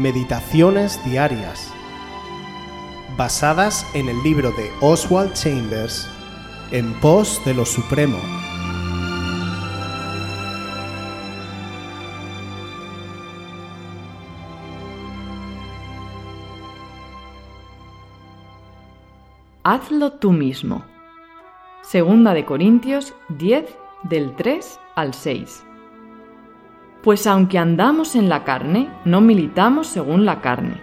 Meditaciones Diarias, basadas en el libro de Oswald Chambers, En pos de lo Supremo. Hazlo tú mismo. Segunda de Corintios 10 del 3 al 6. Pues aunque andamos en la carne, no militamos según la carne,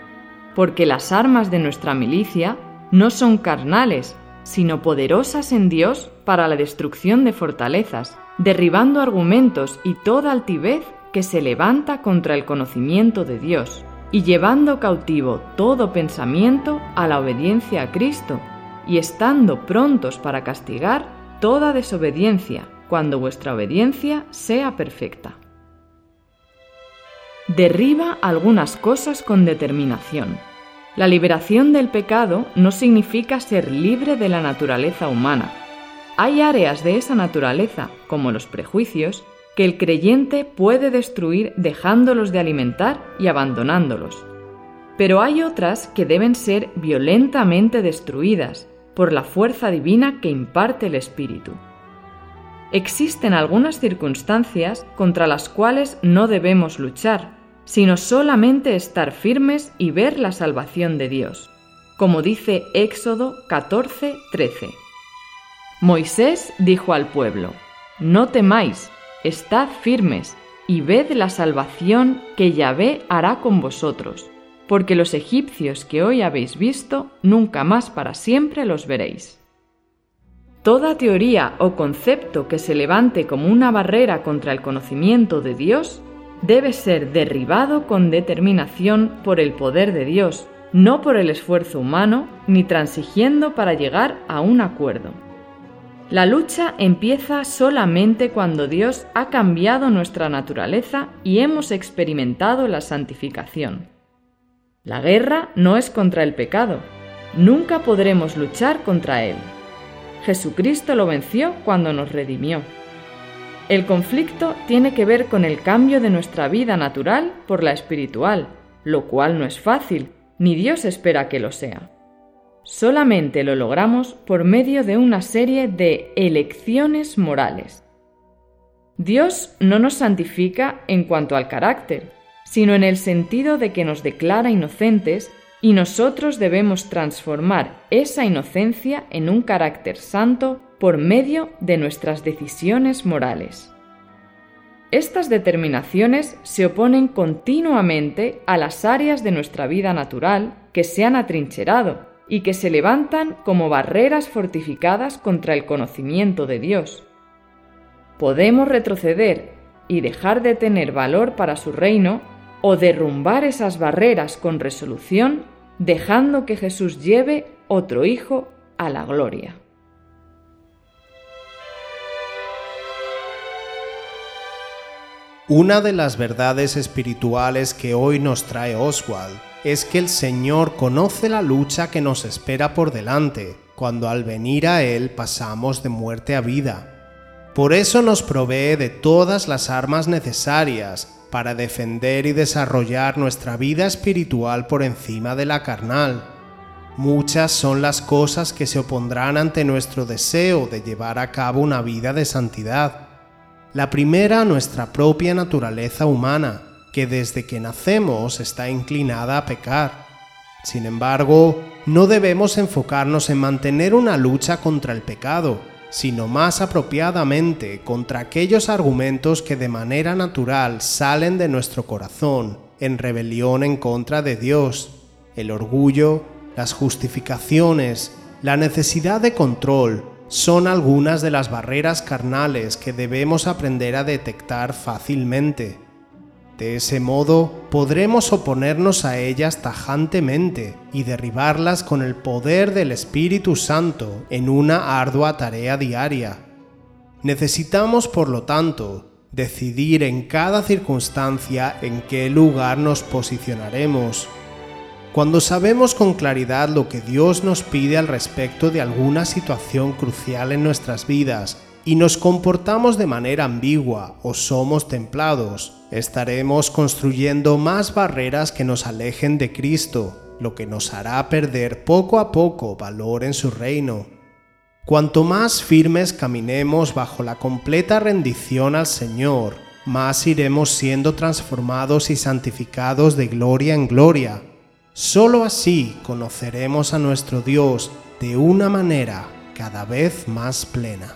porque las armas de nuestra milicia no son carnales, sino poderosas en Dios para la destrucción de fortalezas, derribando argumentos y toda altivez que se levanta contra el conocimiento de Dios, y llevando cautivo todo pensamiento a la obediencia a Cristo, y estando prontos para castigar toda desobediencia, cuando vuestra obediencia sea perfecta. Derriba algunas cosas con determinación. La liberación del pecado no significa ser libre de la naturaleza humana. Hay áreas de esa naturaleza, como los prejuicios, que el creyente puede destruir dejándolos de alimentar y abandonándolos. Pero hay otras que deben ser violentamente destruidas por la fuerza divina que imparte el Espíritu. Existen algunas circunstancias contra las cuales no debemos luchar, sino solamente estar firmes y ver la salvación de Dios, como dice Éxodo 14:13. Moisés dijo al pueblo, No temáis, estad firmes y ved la salvación que Yahvé hará con vosotros, porque los egipcios que hoy habéis visto, nunca más para siempre los veréis. Toda teoría o concepto que se levante como una barrera contra el conocimiento de Dios debe ser derribado con determinación por el poder de Dios, no por el esfuerzo humano, ni transigiendo para llegar a un acuerdo. La lucha empieza solamente cuando Dios ha cambiado nuestra naturaleza y hemos experimentado la santificación. La guerra no es contra el pecado, nunca podremos luchar contra él. Jesucristo lo venció cuando nos redimió. El conflicto tiene que ver con el cambio de nuestra vida natural por la espiritual, lo cual no es fácil, ni Dios espera que lo sea. Solamente lo logramos por medio de una serie de elecciones morales. Dios no nos santifica en cuanto al carácter, sino en el sentido de que nos declara inocentes y nosotros debemos transformar esa inocencia en un carácter santo por medio de nuestras decisiones morales. Estas determinaciones se oponen continuamente a las áreas de nuestra vida natural que se han atrincherado y que se levantan como barreras fortificadas contra el conocimiento de Dios. Podemos retroceder y dejar de tener valor para su reino o derrumbar esas barreras con resolución dejando que Jesús lleve otro hijo a la gloria. Una de las verdades espirituales que hoy nos trae Oswald es que el Señor conoce la lucha que nos espera por delante, cuando al venir a Él pasamos de muerte a vida. Por eso nos provee de todas las armas necesarias para defender y desarrollar nuestra vida espiritual por encima de la carnal. Muchas son las cosas que se opondrán ante nuestro deseo de llevar a cabo una vida de santidad. La primera, nuestra propia naturaleza humana, que desde que nacemos está inclinada a pecar. Sin embargo, no debemos enfocarnos en mantener una lucha contra el pecado, sino más apropiadamente contra aquellos argumentos que de manera natural salen de nuestro corazón en rebelión en contra de Dios, el orgullo, las justificaciones, la necesidad de control, son algunas de las barreras carnales que debemos aprender a detectar fácilmente. De ese modo podremos oponernos a ellas tajantemente y derribarlas con el poder del Espíritu Santo en una ardua tarea diaria. Necesitamos, por lo tanto, decidir en cada circunstancia en qué lugar nos posicionaremos. Cuando sabemos con claridad lo que Dios nos pide al respecto de alguna situación crucial en nuestras vidas y nos comportamos de manera ambigua o somos templados, estaremos construyendo más barreras que nos alejen de Cristo, lo que nos hará perder poco a poco valor en su reino. Cuanto más firmes caminemos bajo la completa rendición al Señor, más iremos siendo transformados y santificados de gloria en gloria. Solo así conoceremos a nuestro Dios de una manera cada vez más plena.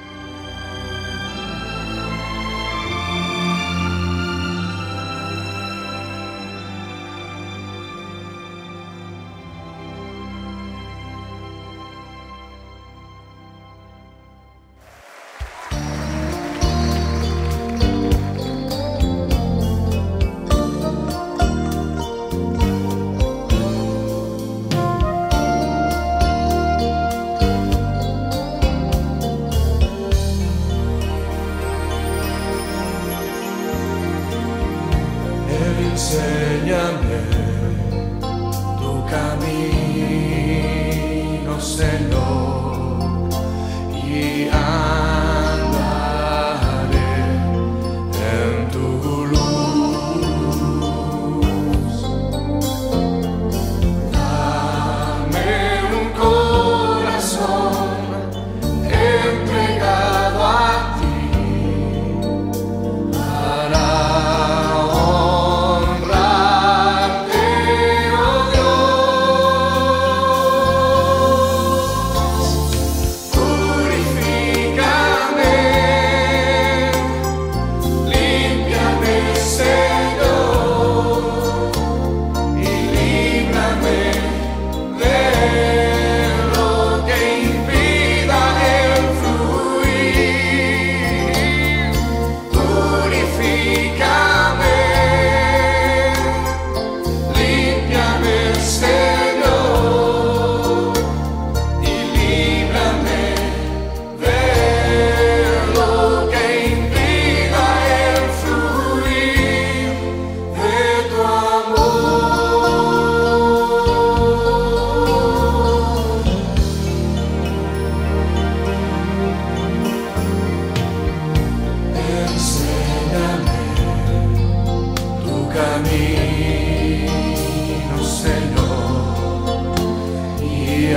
enséñame